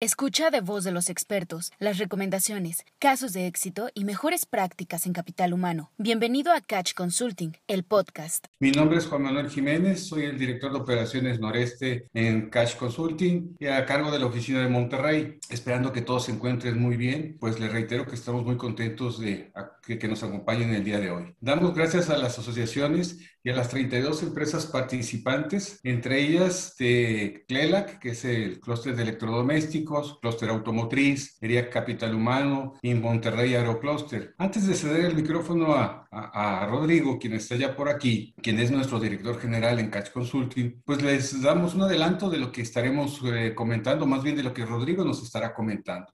Escucha de voz de los expertos las recomendaciones, casos de éxito y mejores prácticas en capital humano. Bienvenido a Catch Consulting, el podcast. Mi nombre es Juan Manuel Jiménez, soy el director de operaciones noreste en Catch Consulting y a cargo de la oficina de Monterrey. Esperando que todos se encuentren muy bien, pues les reitero que estamos muy contentos de que, que nos acompañen el día de hoy. Damos gracias a las asociaciones y a las 32 empresas participantes, entre ellas de CLELAC, que es el clúster de electrodomésticos, clúster automotriz, ERIAC Capital Humano y Monterrey Aerocluster. Antes de ceder el micrófono a, a, Rodrigo, quien está ya por aquí, quien es nuestro director general en Catch Consulting, pues les damos un adelanto de lo que estaremos eh, comentando, más bien de lo que Rodrigo nos estará comentando.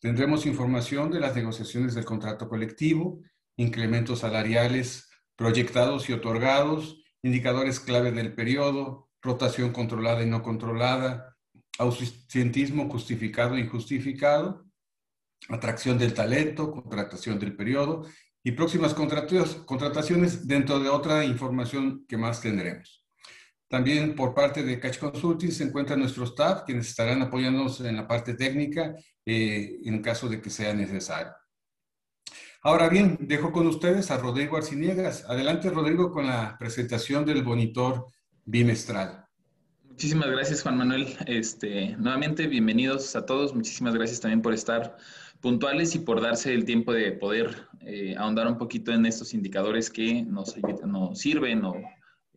Tendremos información de las negociaciones del contrato colectivo, incrementos salariales proyectados y otorgados, indicadores clave del periodo, rotación controlada y no controlada, ausentismo justificado e injustificado, atracción del talento, contratación del periodo y próximas contrataciones dentro de otra información que más tendremos. También por parte de Catch Consulting se encuentra nuestro staff, quienes estarán apoyándonos en la parte técnica eh, en caso de que sea necesario. Ahora bien, dejo con ustedes a Rodrigo Arciniegas. Adelante, Rodrigo, con la presentación del monitor bimestral. Muchísimas gracias, Juan Manuel. Este, nuevamente, bienvenidos a todos. Muchísimas gracias también por estar puntuales y por darse el tiempo de poder eh, ahondar un poquito en estos indicadores que nos, nos sirven o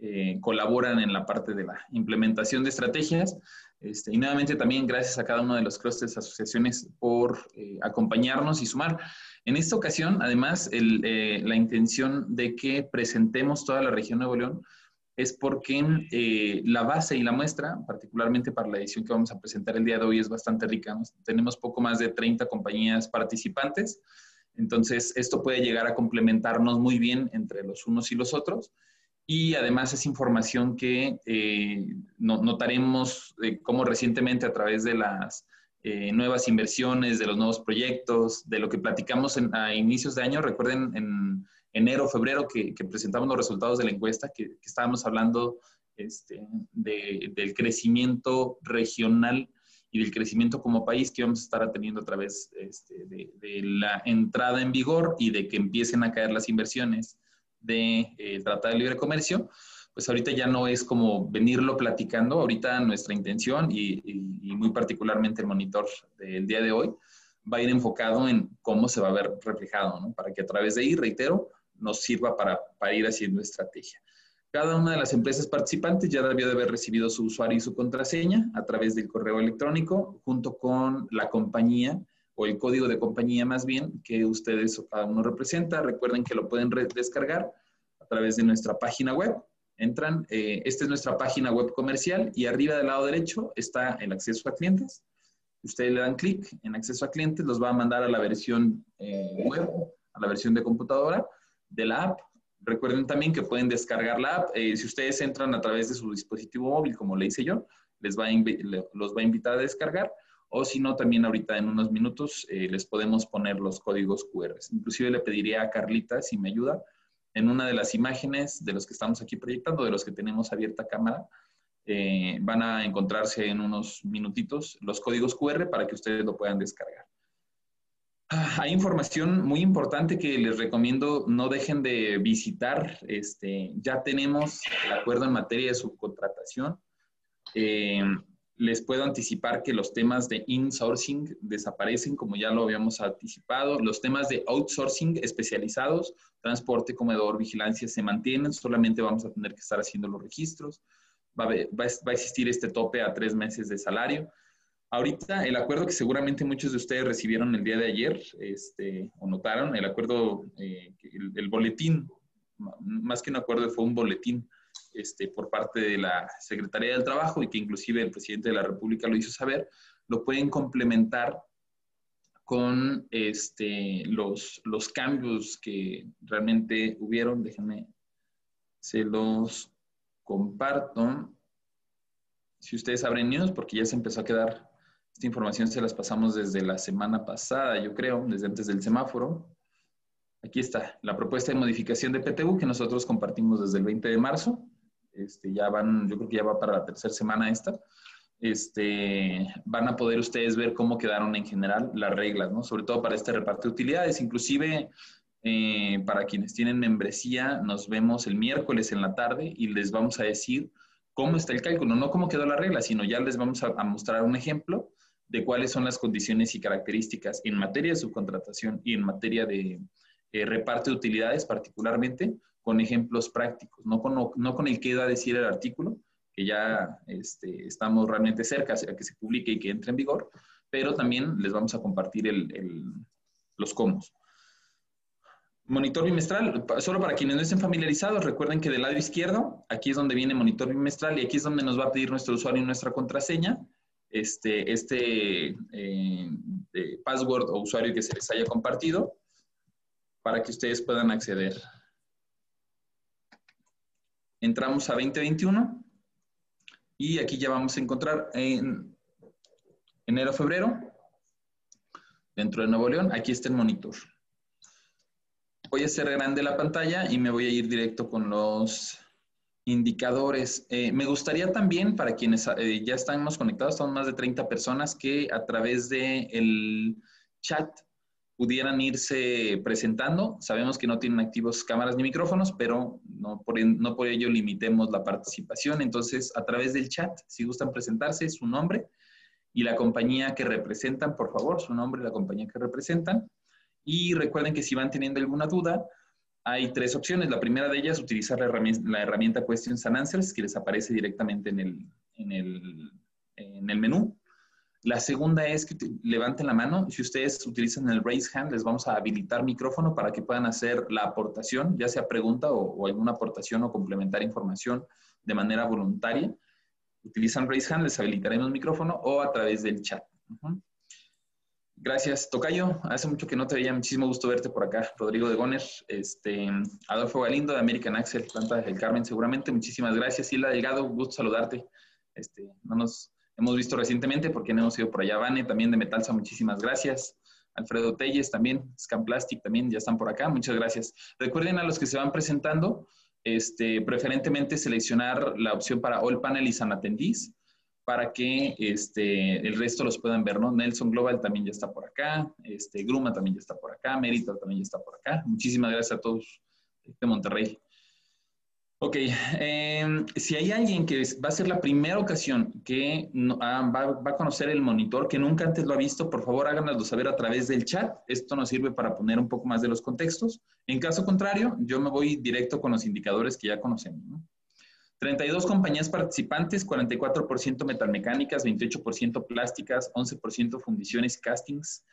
eh, colaboran en la parte de la implementación de estrategias. Este, y nuevamente también gracias a cada uno de los clusters, asociaciones por eh, acompañarnos y sumar. En esta ocasión, además, eh, la intención de que presentemos toda la región de Nuevo León es porque la base y la muestra, particularmente para la edición que vamos a presentar el día de hoy, es bastante rica. Tenemos poco más de 30 compañías participantes, entonces esto puede llegar a complementarnos muy bien entre los unos y los otros. Y además es información que eh, notaremos como recientemente a través de las eh, nuevas inversiones, de los nuevos proyectos, de lo que platicamos a inicios de año. Recuerden en enero, febrero que, presentamos los resultados de la encuesta, que, estábamos hablando este, del crecimiento regional y del crecimiento como país que vamos a estar teniendo a través este, de, la entrada en vigor y de que empiecen a caer las inversiones de eh, Tratado de Libre Comercio pues ahorita ya no es como venirlo platicando, ahorita nuestra intención y, muy particularmente el monitor del día de hoy va a ir enfocado en cómo se va a ver reflejado, ¿no? Para que a través de ahí, reitero, nos sirva para, para ir haciendo estrategia. Cada una de las empresas participantes ya debió de haber recibido su usuario y su contraseña a través del correo electrónico, junto con la compañía o el código de compañía más bien que ustedes o cada uno representa. Recuerden que lo pueden descargar a través de nuestra página web Entran, eh, esta es nuestra página web comercial y arriba del lado derecho está el acceso a clientes. Ustedes le dan clic en acceso a clientes, los va a mandar a la versión eh, web, a la versión de computadora de la app. Recuerden también que pueden descargar la app. Eh, si ustedes entran a través de su dispositivo móvil, como le hice yo, les va los va a invitar a descargar. O si no, también ahorita en unos minutos les podemos poner los códigos QR. Inclusive le pediría a Carlita si me ayuda en una de las imágenes de los que estamos aquí proyectando, de los que tenemos abierta cámara, eh, van a encontrarse en unos minutitos los códigos QR para que ustedes lo puedan descargar. Ah, hay información muy importante que les recomiendo no dejen de visitar. Este, ya tenemos el acuerdo en materia de subcontratación. Eh, les puedo anticipar que los temas de insourcing desaparecen, como ya lo habíamos anticipado. Los temas de outsourcing especializados, transporte, comedor, vigilancia, se mantienen. Solamente vamos a tener que estar haciendo los registros. Va a, existir este tope a tres meses de salario. Ahorita el acuerdo que seguramente muchos de ustedes recibieron el día de ayer, este, o notaron, el acuerdo, eh, el boletín, más que un acuerdo, fue un boletín este, por parte de la Secretaría del Trabajo y que inclusive el presidente de la República lo hizo saber, lo pueden complementar con este, los, los cambios que realmente hubieron. Déjenme, se los comparto. Si ustedes abren news, porque ya se empezó a quedar, esta información se las pasamos desde la semana pasada, yo creo, desde antes del semáforo. Aquí está, la propuesta de modificación de PTU que nosotros compartimos desde el 20 de marzo. Este, ya van, yo creo que ya va para la tercera semana esta. este, van a poder ustedes ver cómo quedaron en general las reglas, ¿no? Sobre todo para este reparto de utilidades. Inclusive, eh, para quienes tienen membresía, nos vemos el miércoles en la tarde y les vamos a decir cómo está el cálculo, no cómo quedó la regla, sino ya les vamos a, mostrar un ejemplo de cuáles son las condiciones y características en materia de subcontratación y en materia de eh, reparto de utilidades particularmente, con ejemplos prácticos, no con, no con el que da decir el artículo, que ya este, estamos realmente cerca a que se publique y que entre en vigor, pero también les vamos a compartir los cómo. Monitor bimestral, solo para quienes no estén familiarizados, recuerden que del lado izquierdo, aquí es donde viene monitor bimestral y aquí es donde nos va a pedir nuestro usuario y nuestra contraseña, este, este eh, password o usuario que se les haya compartido, para que ustedes puedan acceder. Entramos a 2021 y aquí ya vamos a encontrar en enero-febrero, dentro de Nuevo León, aquí está el monitor voy a hacer grande la pantalla y me voy a ir directo con los indicadores. Eh, me gustaría también, para quienes eh, ya estamos conectados, son más de 30 personas, que a través del el chat pudieran irse presentando. Sabemos que no tienen activos cámaras ni micrófonos, pero no por, no por ello limitemos la participación. Entonces, a través del chat, si gustan presentarse, su nombre y la compañía que representan, por favor, su nombre la compañía que representan. Y recuerden que si van teniendo alguna duda, hay tres opciones. La primera de ellas, utilizar la herramienta, la herramienta Questions and Answers, que les aparece directamente en el, en el, en el menú. La segunda es que levanten la mano. Si ustedes utilizan el raise hand, les vamos a habilitar micrófono para que puedan hacer la aportación, ya sea pregunta o, alguna aportación o complementar información de manera voluntaria. Utilizan raise hand, les habilitaremos micrófono o a través del chat. Gracias, Tocayo. Hace mucho que no te veía, muchísimo gusto verte por acá. Rodrigo de Goner, este, Adolfo Galindo de American Axel, planta del Carmen, seguramente. Muchísimas gracias. Hilda Delgado, gusto saludarte. Este, no nos hemos visto recientemente porque no hemos ido por allá. Vane, también de Metalsa, muchísimas gracias. Alfredo Telles también, Scan Plastic también, ya están por acá. Muchas gracias. Recuerden a los que se van presentando, este, preferentemente seleccionar la opción para All Panel y San Atendís para que este, el resto los puedan ver, ¿no? Nelson Global también ya está por acá, este, Gruma también ya está por acá, Meritor también ya está por acá. Muchísimas gracias a todos de Monterrey. Ok, em, si hay alguien que va a ser la primera ocasión que ah, va, a conocer el monitor, que nunca antes lo ha visto, por favor háganoslo saber a través del chat. Esto nos sirve para poner un poco más de los contextos. En caso contrario, yo me voy directo con los indicadores que ya conocemos. ¿no? 32 compañías participantes, 44% metalmecánicas, 28% plásticas, 11% fundiciones castings.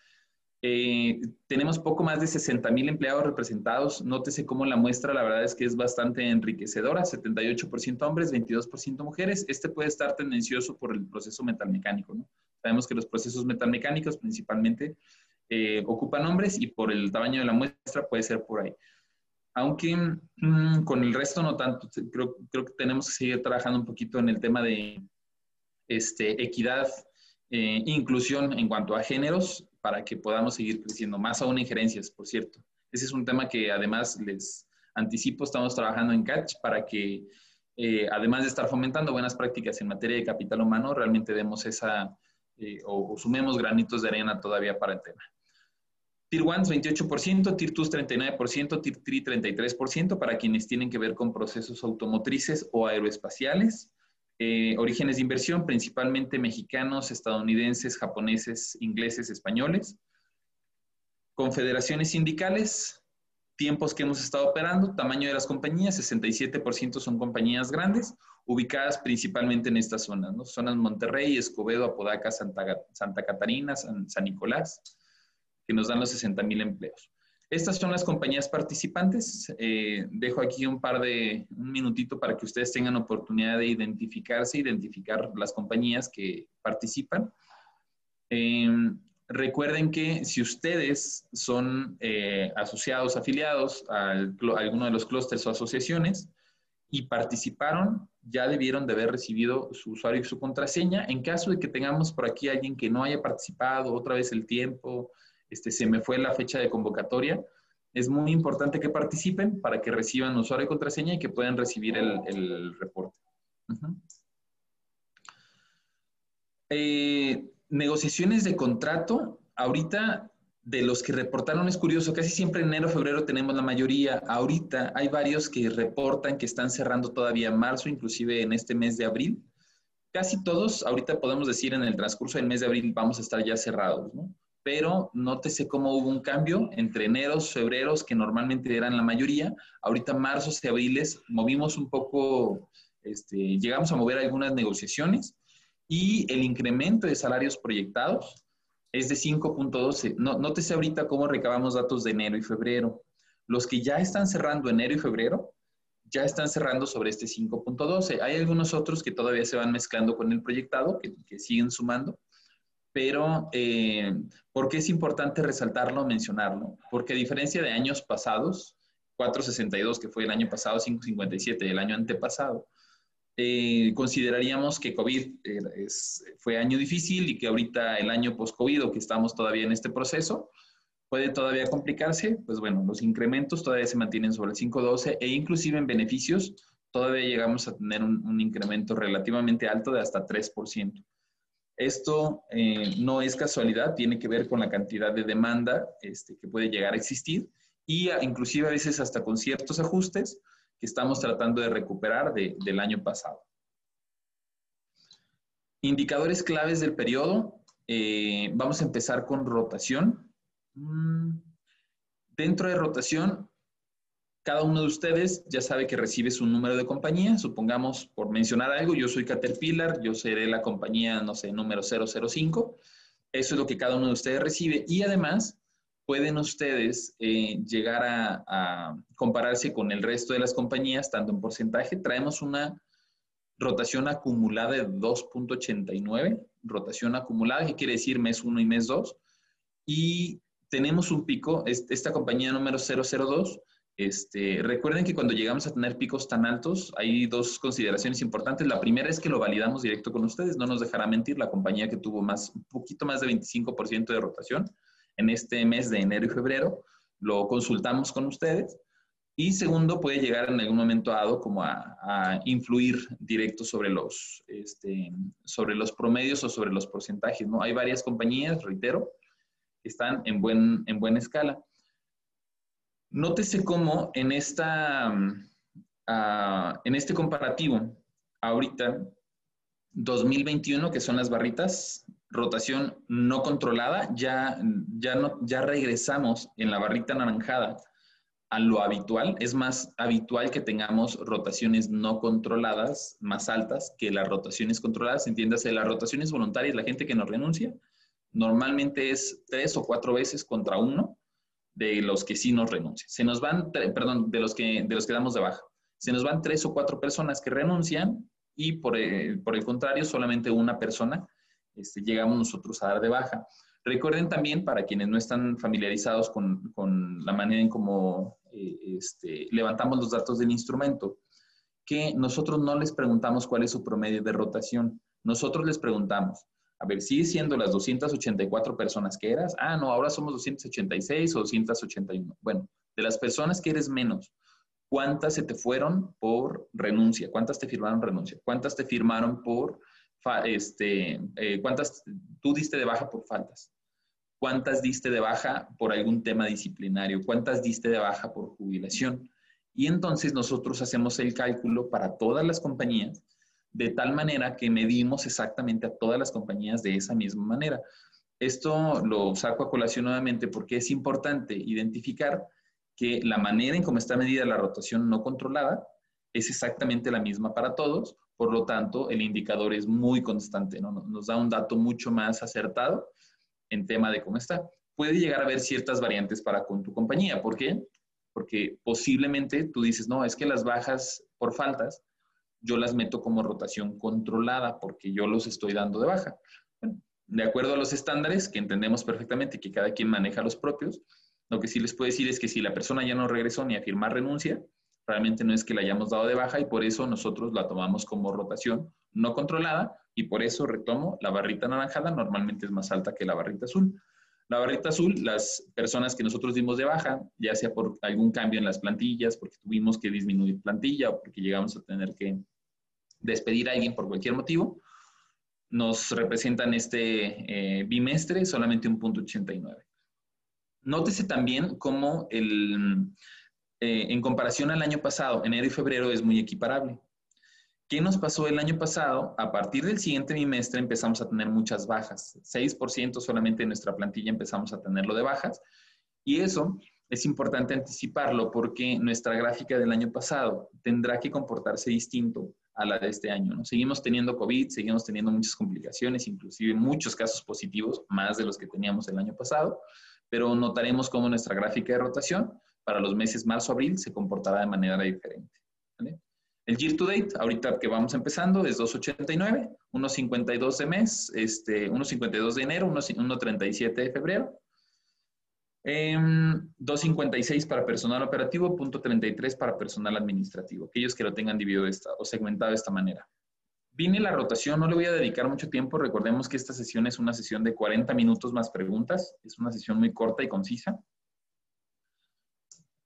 Eh, tenemos poco más de 60 mil empleados representados. Nótese cómo la muestra, la verdad es que es bastante enriquecedora. 78% hombres, 22% mujeres. Este puede estar tendencioso por el proceso metalmecánico. ¿no? Sabemos que los procesos metalmecánicos principalmente eh, ocupan hombres y por el tamaño de la muestra puede ser por ahí aunque mm, con el resto no tanto. Creo, creo, que tenemos que seguir trabajando un poquito en el tema de este, equidad e inclusión en cuanto a géneros para que podamos seguir creciendo, más aún en gerencias, por cierto. Ese es un tema que además les anticipo, estamos trabajando en Catch para que, eh, además de estar fomentando buenas prácticas en materia de capital humano, realmente demos esa, eh, o, o sumemos granitos de arena todavía para el tema. Tier 1 28%, Tier 2 39%, Tier 3 33% para quienes tienen que ver con procesos automotrices o aeroespaciales. Eh, orígenes de inversión, principalmente mexicanos, estadounidenses, japoneses, ingleses, españoles. Confederaciones sindicales, tiempos que hemos estado operando, tamaño de las compañías, 67% son compañías grandes, ubicadas principalmente en estas zonas, ¿no? Zonas Monterrey, Escobedo, Apodaca, Santa, Santa Catarina, San, San Nicolás que nos dan los 60 mil empleos. Estas son las compañías participantes. Eh, dejo aquí un par de, un minutito para que ustedes tengan oportunidad de identificarse, identificar las compañías que participan. Em, recuerden que si ustedes son eh, asociados, afiliados a, alguno de los clústeres o asociaciones y participaron, ya debieron de haber recibido su usuario y su contraseña. En caso de que tengamos por aquí alguien que no haya participado, otra vez el tiempo, este, se me fue la fecha de convocatoria. Es muy importante que participen para que reciban usuario y contraseña y que puedan recibir el, reporte. Eh, negociaciones de contrato, ahorita de los que reportaron es curioso, casi siempre en enero, febrero tenemos la mayoría. Ahorita hay varios que reportan que están cerrando todavía en marzo, inclusive en este mes de abril. Casi todos, ahorita podemos decir en el transcurso del mes de abril vamos a estar ya cerrados, ¿no? Pero nótese cómo hubo un cambio entre eneros, febreros, que normalmente eran la mayoría. Ahorita marzos y abriles movimos un poco, este, llegamos a mover algunas negociaciones y el incremento de salarios proyectados es de 5.12. No, nótese ahorita cómo recabamos datos de enero y febrero. Los que ya están cerrando enero y febrero ya están cerrando sobre este 5.12. Hay algunos otros que todavía se van mezclando con el proyectado, que, siguen sumando, pero eh, ¿por qué es importante resaltarlo, mencionarlo? Porque a diferencia de años pasados, 4.62 que fue el año pasado, 5.57 el año antepasado, eh, consideraríamos que COVID fue año difícil y que ahorita el año post-COVID o que estamos todavía en este proceso puede todavía complicarse. Pues bueno, los incrementos todavía se mantienen sobre el 5.12 e inclusive en beneficios todavía llegamos a tener un, incremento relativamente alto de hasta 3%. Esto eh, no es casualidad, tiene que ver con la cantidad de demanda este, que puede llegar a existir y inclusive a veces hasta con ciertos ajustes que estamos tratando de recuperar del año pasado. Indicadores claves del periodo. Eh, vamos a empezar con rotación. Mm, dentro de rotación, cada uno de ustedes ya sabe que recibe su número de compañía. Supongamos, por mencionar algo, yo soy Caterpillar, yo seré la compañía, no sé, número 005. Eso es lo que cada uno de ustedes recibe. Y además, pueden ustedes eh, llegar a, compararse con el resto de las compañías, tanto en porcentaje. Traemos una rotación acumulada de 2.89, rotación acumulada, que quiere decir mes 1 y mes 2. Y tenemos un pico, esta compañía número 002. Este, recuerden que cuando llegamos a tener picos tan altos, hay dos consideraciones importantes. La primera es que lo validamos directo con ustedes, no nos dejará mentir la compañía que tuvo más, un poquito más de 25% de rotación en este mes de enero y febrero, lo consultamos con ustedes. Y segundo, puede llegar en algún momento dado como a, influir directo sobre los, este, sobre los promedios o sobre los porcentajes. ¿no? Hay varias compañías, reitero, que están en, buen, en buena escala. Nótese cómo en, esta, ah, en este comparativo, ahorita, 2021, que son las barritas, rotación no controlada, ya, ya, no, ya regresamos en la barrita anaranjada a lo habitual. Es más habitual que tengamos rotaciones no controladas más altas que las rotaciones controladas. Entiéndase, las rotaciones voluntarias, la gente que nos renuncia, normalmente es tres o cuatro veces contra uno de los que sí nos renuncian. Se nos van, perdón, de los que, de los que damos de baja. Se nos van tres o cuatro personas que renuncian y por el, por el contrario, solamente una persona este, llegamos nosotros a dar de baja. Recuerden también, para quienes no están familiarizados con, con la manera en cómo eh, este, levantamos los datos del instrumento, que nosotros no les preguntamos cuál es su promedio de rotación. Nosotros les preguntamos, a ver, ¿sigue siendo las 284 personas que eras? Ah, no, ahora somos 286 o 281. Bueno, de las personas que eres menos, ¿cuántas se te fueron por renuncia? ¿Cuántas te firmaron renuncia? ¿Cuántas te firmaron por este, eh, ¿cuántas tú diste de baja por faltas? ¿Cuántas diste de baja por algún tema disciplinario? ¿Cuántas diste de baja por jubilación? Y entonces nosotros hacemos el cálculo para todas las compañías de tal manera que medimos exactamente a todas las compañías de esa misma manera. Esto lo saco a colación nuevamente porque es importante identificar que la manera en cómo está medida la rotación no controlada es exactamente la misma para todos, por lo tanto, el indicador es muy constante, ¿no? nos da un dato mucho más acertado en tema de cómo está. Puede llegar a haber ciertas variantes para con tu compañía. ¿Por qué? Porque posiblemente tú dices, no, es que las bajas por faltas, yo las meto como rotación controlada porque yo los estoy dando de baja. de acuerdo a los estándares, que entendemos perfectamente que cada quien maneja los propios, lo que sí les puedo decir es que si la persona ya no regresó ni a firmar renuncia, realmente no es que la hayamos dado de baja y por eso nosotros la tomamos como rotación no controlada y por eso retomo, la barrita naranjada normalmente es más alta que la barrita azul. La barrita azul, las personas que nosotros dimos de baja, ya sea por algún cambio en las plantillas, porque tuvimos que disminuir plantilla o porque llegamos a tener que despedir a alguien por cualquier motivo, nos representan este eh, bimestre solamente un punto 89. Nótese también cómo el, eh, en comparación al año pasado, enero y febrero es muy equiparable. ¿Qué nos pasó el año pasado? A partir del siguiente bimestre empezamos a tener muchas bajas. 6% solamente de nuestra plantilla empezamos a tenerlo de bajas. Y eso es importante anticiparlo porque nuestra gráfica del año pasado tendrá que comportarse distinto a la de este año. ¿no? Seguimos teniendo COVID, seguimos teniendo muchas complicaciones, inclusive muchos casos positivos, más de los que teníamos el año pasado, pero notaremos cómo nuestra gráfica de rotación para los meses marzo-abril se comportará de manera diferente. El year to date, ahorita que vamos empezando, es 2.89, 1.52 de mes, este, 1.52 de enero, 1.37 de febrero. 256 em, para personal operativo, punto 33 para personal administrativo, aquellos que lo tengan dividido esta, o segmentado de esta manera. Vine la rotación, no le voy a dedicar mucho tiempo, recordemos que esta sesión es una sesión de 40 minutos más preguntas, es una sesión muy corta y concisa.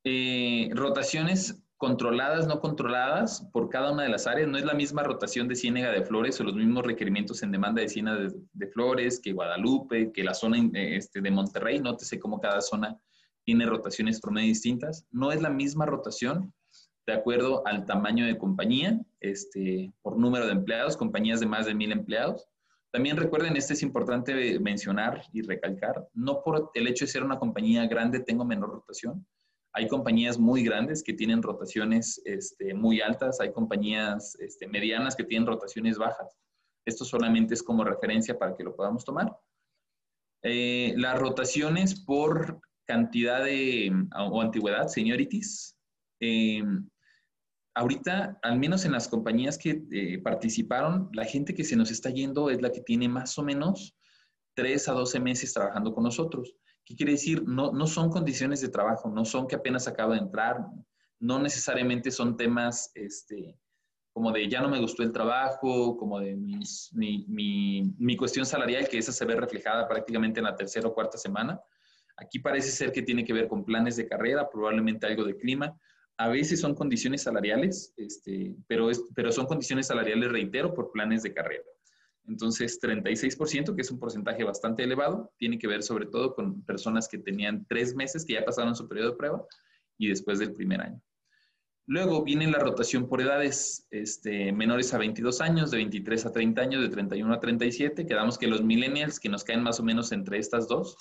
Eh, rotaciones controladas, no controladas por cada una de las áreas. No es la misma rotación de Ciénega de Flores o los mismos requerimientos en demanda de Ciénega de, Flores que Guadalupe, que la zona este, de Monterrey. Nótese cómo cada zona tiene rotaciones promedio distintas. No es la misma rotación de acuerdo al tamaño de compañía, este, por número de empleados, compañías de más de mil empleados. También recuerden, este es importante mencionar y recalcar, no por el hecho de ser una compañía grande tengo menor rotación, hay compañías muy grandes que tienen rotaciones este, muy altas, hay compañías este, medianas que tienen rotaciones bajas. Esto solamente es como referencia para que lo podamos tomar. Eh, las rotaciones por cantidad de, o antigüedad, seniorities. Eh, ahorita, al menos en las compañías que eh, participaron, la gente que se nos está yendo es la que tiene más o menos 3 a 12 meses trabajando con nosotros. ¿Qué quiere decir? No, no son condiciones de trabajo, no son que apenas acaba de entrar, no necesariamente son temas este, como de ya no me gustó el trabajo, como de mi, mi, mi, cuestión salarial, que esa se ve reflejada prácticamente en la tercera o cuarta semana. Aquí parece ser que tiene que ver con planes de carrera, probablemente algo de clima. A veces son condiciones salariales, este, pero, es, pero son condiciones salariales, reitero, por planes de carrera. Entonces, 36%, que es un porcentaje bastante elevado, tiene que ver sobre todo con personas que tenían tres meses, que ya pasaron su periodo de prueba, y después del primer año. Luego viene la rotación por edades, este, menores a 22 años, de 23 a 30 años, de 31 a 37. Quedamos que los millennials, que nos caen más o menos entre estas dos,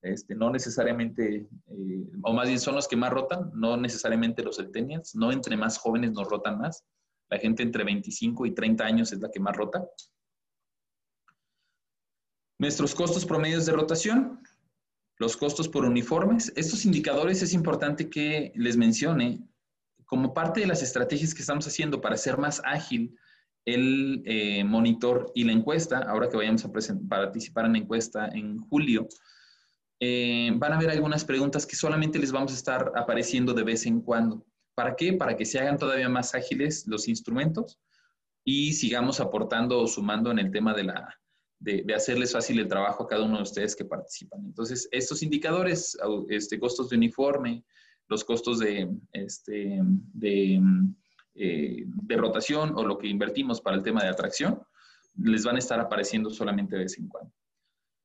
este, no necesariamente, eh, o más bien son los que más rotan, no necesariamente los centennials, no entre más jóvenes nos rotan más. La gente entre 25 y 30 años es la que más rota. Nuestros costos promedios de rotación, los costos por uniformes. Estos indicadores es importante que les mencione como parte de las estrategias que estamos haciendo para hacer más ágil el eh, monitor y la encuesta, ahora que vayamos a participar en la encuesta en julio, eh, van a haber algunas preguntas que solamente les vamos a estar apareciendo de vez en cuando. ¿Para qué? Para que se hagan todavía más ágiles los instrumentos y sigamos aportando o sumando en el tema de la, de, hacerles fácil el trabajo a cada uno de ustedes que participan. Entonces, estos indicadores, este, costos de uniforme, los costos de, este, eh, de, rotación o lo que invertimos para el tema de atracción, les van a estar apareciendo solamente de vez en cuando.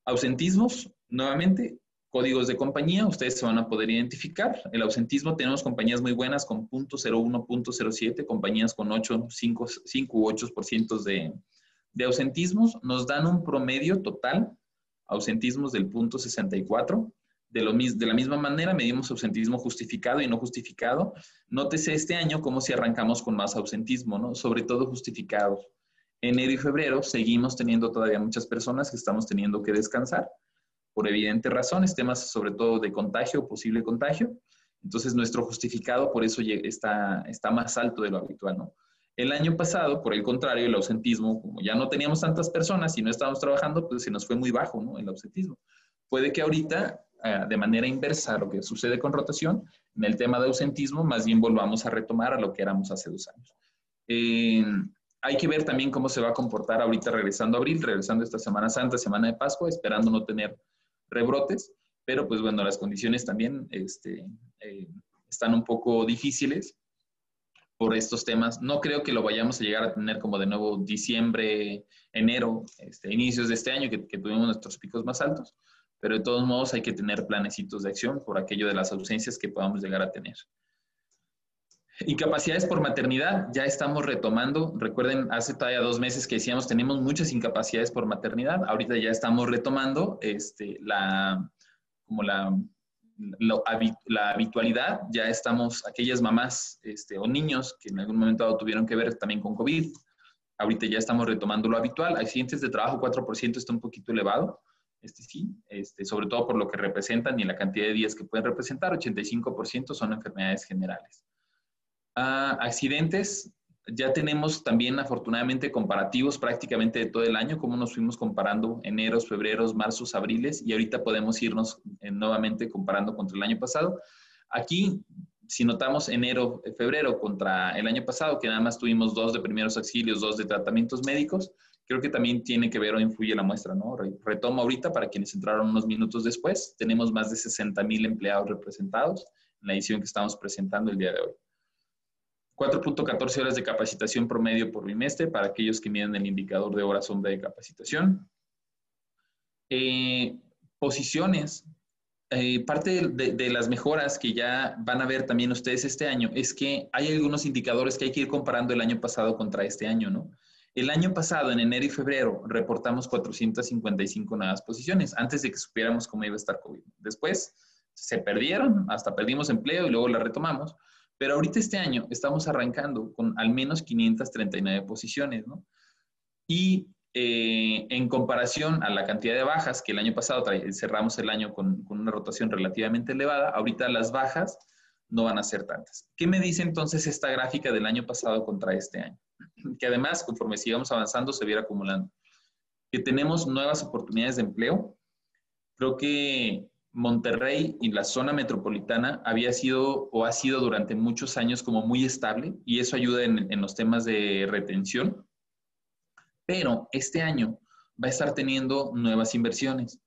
Ausentismos, nuevamente, códigos de compañía, ustedes se van a poder identificar. El ausentismo, tenemos compañías muy buenas con .01, .07, compañías con 8, 5, 5 u 8% de, de ausentismos nos dan un promedio total, ausentismos del punto 64. De, lo, de la misma manera, medimos ausentismo justificado y no justificado. Nótese este año como si arrancamos con más ausentismo, ¿no? Sobre todo justificados. Enero y febrero seguimos teniendo todavía muchas personas que estamos teniendo que descansar por evidentes razones, temas sobre todo de contagio, posible contagio. Entonces, nuestro justificado por eso está, está más alto de lo habitual, ¿no? El año pasado, por el contrario, el ausentismo, como ya no teníamos tantas personas y no estábamos trabajando, pues se nos fue muy bajo ¿no? el ausentismo. Puede que ahorita, ah, de manera inversa a lo que sucede con rotación, en el tema de ausentismo, más bien volvamos a retomar a lo que éramos hace dos años. Eh, hay que ver también cómo se va a comportar ahorita regresando a abril, regresando esta Semana Santa, Semana de Pascua, esperando no tener rebrotes, pero pues bueno, las condiciones también este, eh, están un poco difíciles por estos temas. No creo que lo vayamos a llegar a tener como de nuevo diciembre, enero, este, inicios de este año, que, que tuvimos nuestros picos más altos, pero de todos modos hay que tener planecitos de acción por aquello de las ausencias que podamos llegar a tener. Incapacidades por maternidad, ya estamos retomando. Recuerden, hace todavía dos meses que decíamos tenemos muchas incapacidades por maternidad. Ahorita ya estamos retomando este, la, como la, la, habitualidad. Ya estamos, aquellas mamás este, o niños que en algún momento tuvieron que ver también con COVID, ahorita ya estamos retomando lo habitual. Accidentes de trabajo, 4% está un poquito elevado. Este sí, este, sobre todo por lo que representan y la cantidad de días que pueden representar, 85% son enfermedades generales accidentes, ya tenemos también afortunadamente comparativos prácticamente de todo el año, como nos fuimos comparando enero, febrero, marzo, abriles, y ahorita podemos irnos eh, nuevamente comparando contra el año pasado. Aquí, si notamos enero, eh, febrero contra el año pasado, que nada más tuvimos dos de primeros auxilios, dos de tratamientos médicos, creo que también tiene que ver o influye la muestra, ¿no? Retomo ahorita para quienes entraron unos minutos después, tenemos más de 60 mil empleados representados en la edición que estamos presentando el día de hoy. 4.14 horas de capacitación promedio por bimestre para aquellos que miden el indicador de horas sombra de capacitación. Eh, posiciones. Eh, parte de, de, las mejoras que ya van a ver también ustedes este año es que hay algunos indicadores que hay que ir comparando el año pasado contra este año, ¿no? El año pasado, en enero y febrero, reportamos 455 nuevas posiciones antes de que supiéramos cómo iba a estar COVID. Después se perdieron, hasta perdimos empleo y luego la retomamos. Pero ahorita este año estamos arrancando con al menos 539 posiciones, ¿no? Y eh, en comparación a la cantidad de bajas que el año pasado cerramos el año con, con, una rotación relativamente elevada, ahorita las bajas no van a ser tantas. ¿Qué me dice entonces esta gráfica del año pasado contra este año? Que además, conforme sigamos avanzando, se viera acumulando. Que tenemos nuevas oportunidades de empleo. Creo que Monterrey y la zona metropolitana había sido o ha sido durante muchos años como muy estable y eso ayuda en, los temas de retención. Pero este año va a estar teniendo nuevas inversiones.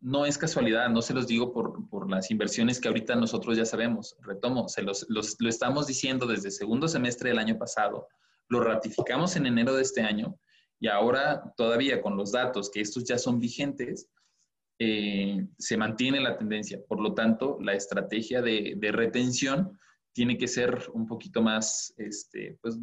No es casualidad, no se los digo por, las inversiones que ahorita nosotros ya sabemos. Retomo, se los, lo estamos diciendo desde segundo semestre del año pasado, lo ratificamos en enero de este año y ahora todavía con los datos que estos ya son vigentes, eh, se mantiene la tendencia. Por lo tanto, la estrategia de, retención tiene que ser un poquito más este, pues,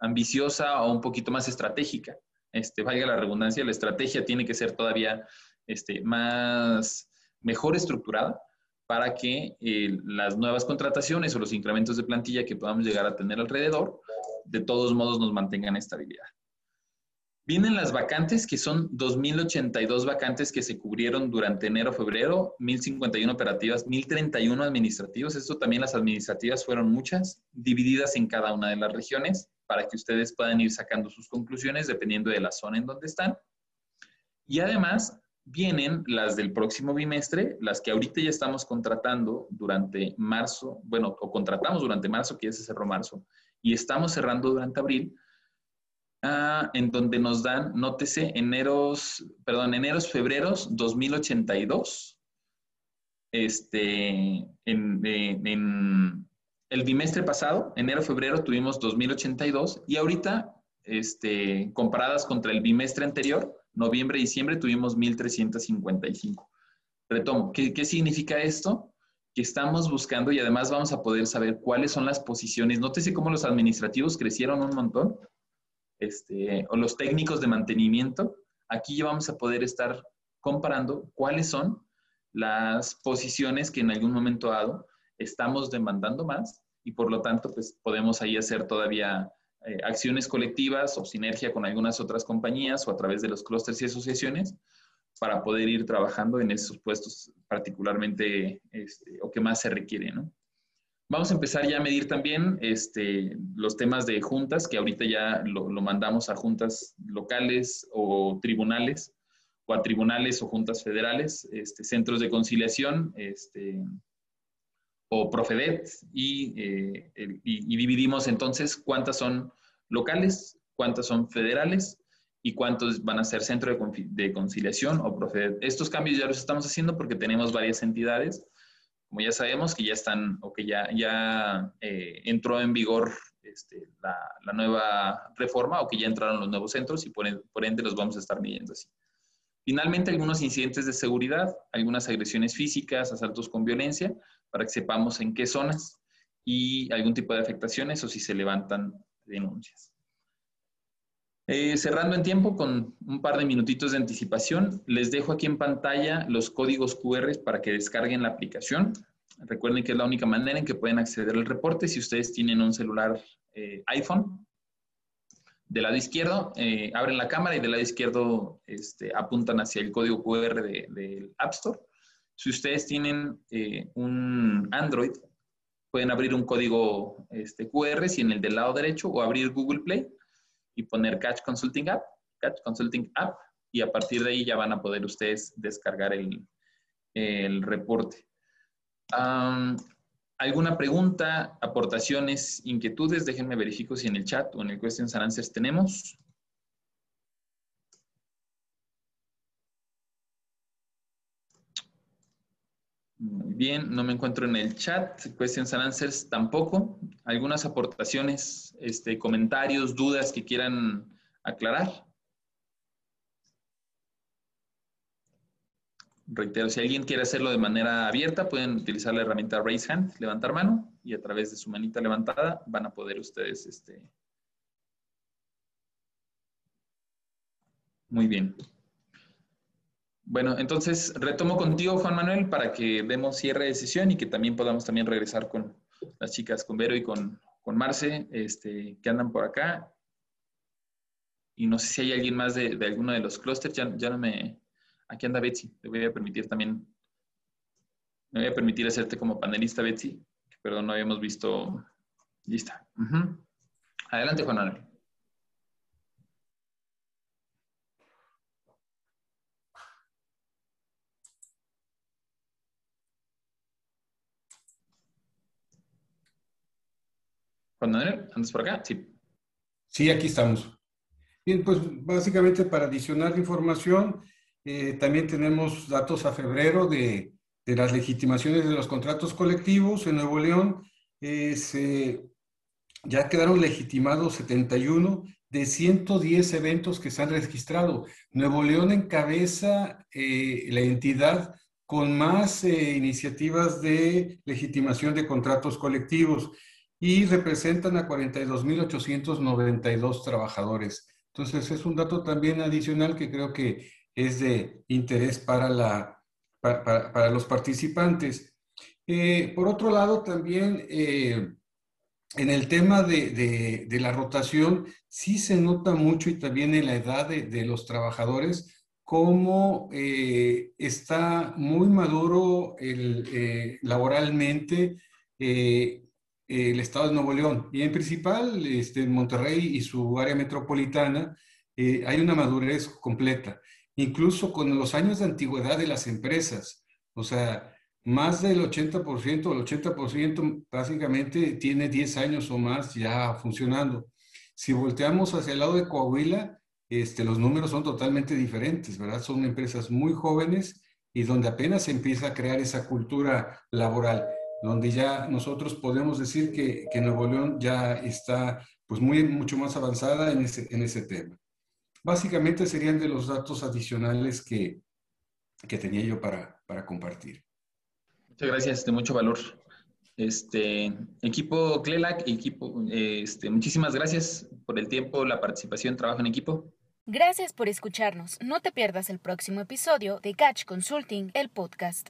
ambiciosa o un poquito más estratégica. Este, valga la redundancia, la estrategia tiene que ser todavía este, más, mejor estructurada para que eh, las nuevas contrataciones o los incrementos de plantilla que podamos llegar a tener alrededor, de todos modos nos mantengan estabilidad. Vienen las vacantes, que son 2.082 vacantes que se cubrieron durante enero-febrero, 1.051 operativas, 1.031 administrativos. Esto también las administrativas fueron muchas, divididas en cada una de las regiones, para que ustedes puedan ir sacando sus conclusiones dependiendo de la zona en donde están. Y además vienen las del próximo bimestre, las que ahorita ya estamos contratando durante marzo, bueno, o contratamos durante marzo, que ya se cerró marzo, y estamos cerrando durante abril Ah, en donde nos dan, nótese, eneros, perdón, eneros, febreros 2082. Este, en, el bimestre pasado, enero, febrero, tuvimos 2082 y ahorita, este, comparadas contra el bimestre anterior, noviembre, diciembre, tuvimos 1355. Retomo, ¿qué, ¿qué significa esto? Que estamos buscando y además vamos a poder saber cuáles son las posiciones. Nótese cómo los administrativos crecieron un montón este, o los técnicos de mantenimiento, aquí ya vamos a poder estar comparando cuáles son las posiciones que en algún momento dado estamos demandando más y por lo tanto pues podemos ahí hacer todavía eh, acciones colectivas o sinergia con algunas otras compañías o a través de los clústeres y asociaciones para poder ir trabajando en esos puestos particularmente este, o que más se requiere, ¿no? Vamos a empezar ya a medir también este, los temas de juntas, que ahorita ya lo, mandamos a juntas locales o tribunales, o a tribunales o juntas federales, este, centros de conciliación, este, o Profedet, y, eh, y, dividimos entonces cuántas son locales, cuántas son federales y cuántos van a ser centro de conciliación o Profedet. Estos cambios ya los estamos haciendo porque tenemos varias entidades como ya sabemos que ya están o que ya, ya eh, entró en vigor este, la, nueva reforma o que ya entraron los nuevos centros y por, por ende los vamos a estar midiendo así. Finalmente, algunos incidentes de seguridad, algunas agresiones físicas, asaltos con violencia, para que sepamos en qué zonas y algún tipo de afectaciones o si se levantan denuncias. Eh, cerrando en tiempo con un par de minutitos de anticipación, les dejo aquí en pantalla los códigos QR para que descarguen la aplicación. Recuerden que es la única manera en que pueden acceder al reporte si ustedes tienen un celular eh, iPhone. Del lado izquierdo, eh, abren la cámara y del lado izquierdo este, apuntan hacia el código QR del App Store. Si ustedes tienen un Android, pueden abrir un código este, QR, si en el del lado derecho, o abrir Google Play y poner Catch Consulting App, Catch Consulting App, y a partir de ahí ya van a poder ustedes descargar el, el reporte. ¿Alguna pregunta, aportaciones, inquietudes? Déjenme verifico si en el chat o en el Questions and Answers tenemos. Muy bien, no me encuentro en el chat. Questions and answers tampoco. ¿Algunas aportaciones, este, comentarios, dudas que quieran aclarar? Reitero, si alguien quiere hacerlo de manera abierta, pueden utilizar la herramienta Raise Hand, levantar mano, y a través de su manita levantada van a poder ustedes... Este... Muy bien. Bueno, entonces retomo contigo, Juan Manuel, para que demos cierre de sesión y que también podamos también regresar con las chicas, con Vero y con, con Marce, este, que andan por acá. Y no sé si hay alguien más de, alguno de los clústeres, ya, ya no me... Aquí anda Betsy, te voy a permitir también, me voy a permitir hacerte como panelista, Betsy, perdón, no habíamos visto... Lista. Adelante, Juan Manuel. Juan ¿andas por acá? Sí. Sí, aquí estamos. Bien, pues básicamente para adicionar información, eh, también tenemos datos a febrero de, de, las legitimaciones de los contratos colectivos en Nuevo León. Eh, ya quedaron legitimados 71 de 110 eventos que se han registrado. Nuevo León encabeza eh, la entidad con más iniciativas de legitimación de contratos colectivos y representan a 42.892 trabajadores. Entonces, es un dato también adicional que creo que es de interés para, la, para, los participantes. Eh, por otro lado, también eh, en el tema de, de, la rotación, sí se nota mucho y también en la edad de, los trabajadores, cómo eh, está muy maduro el, laboralmente el estado de Nuevo León. Y en principal, este, Monterrey y su área metropolitana, eh, hay una madurez completa, incluso con los años de antigüedad de las empresas. O sea, más del 80%, el 80% básicamente tiene 10 años o más ya funcionando. Si volteamos hacia el lado de Coahuila, este, los números son totalmente diferentes, ¿verdad? Son empresas muy jóvenes y donde apenas se empieza a crear esa cultura laboral donde ya nosotros podemos decir que, que Nuevo León ya está pues muy, mucho más avanzada en ese, en ese tema. Básicamente serían de los datos adicionales que, que tenía yo para, para compartir. Muchas gracias, de mucho valor. Este, equipo CLELAC, equipo, este, muchísimas gracias por el tiempo, la participación, trabajo en equipo. Gracias por escucharnos. No te pierdas el próximo episodio de Catch Consulting, el podcast.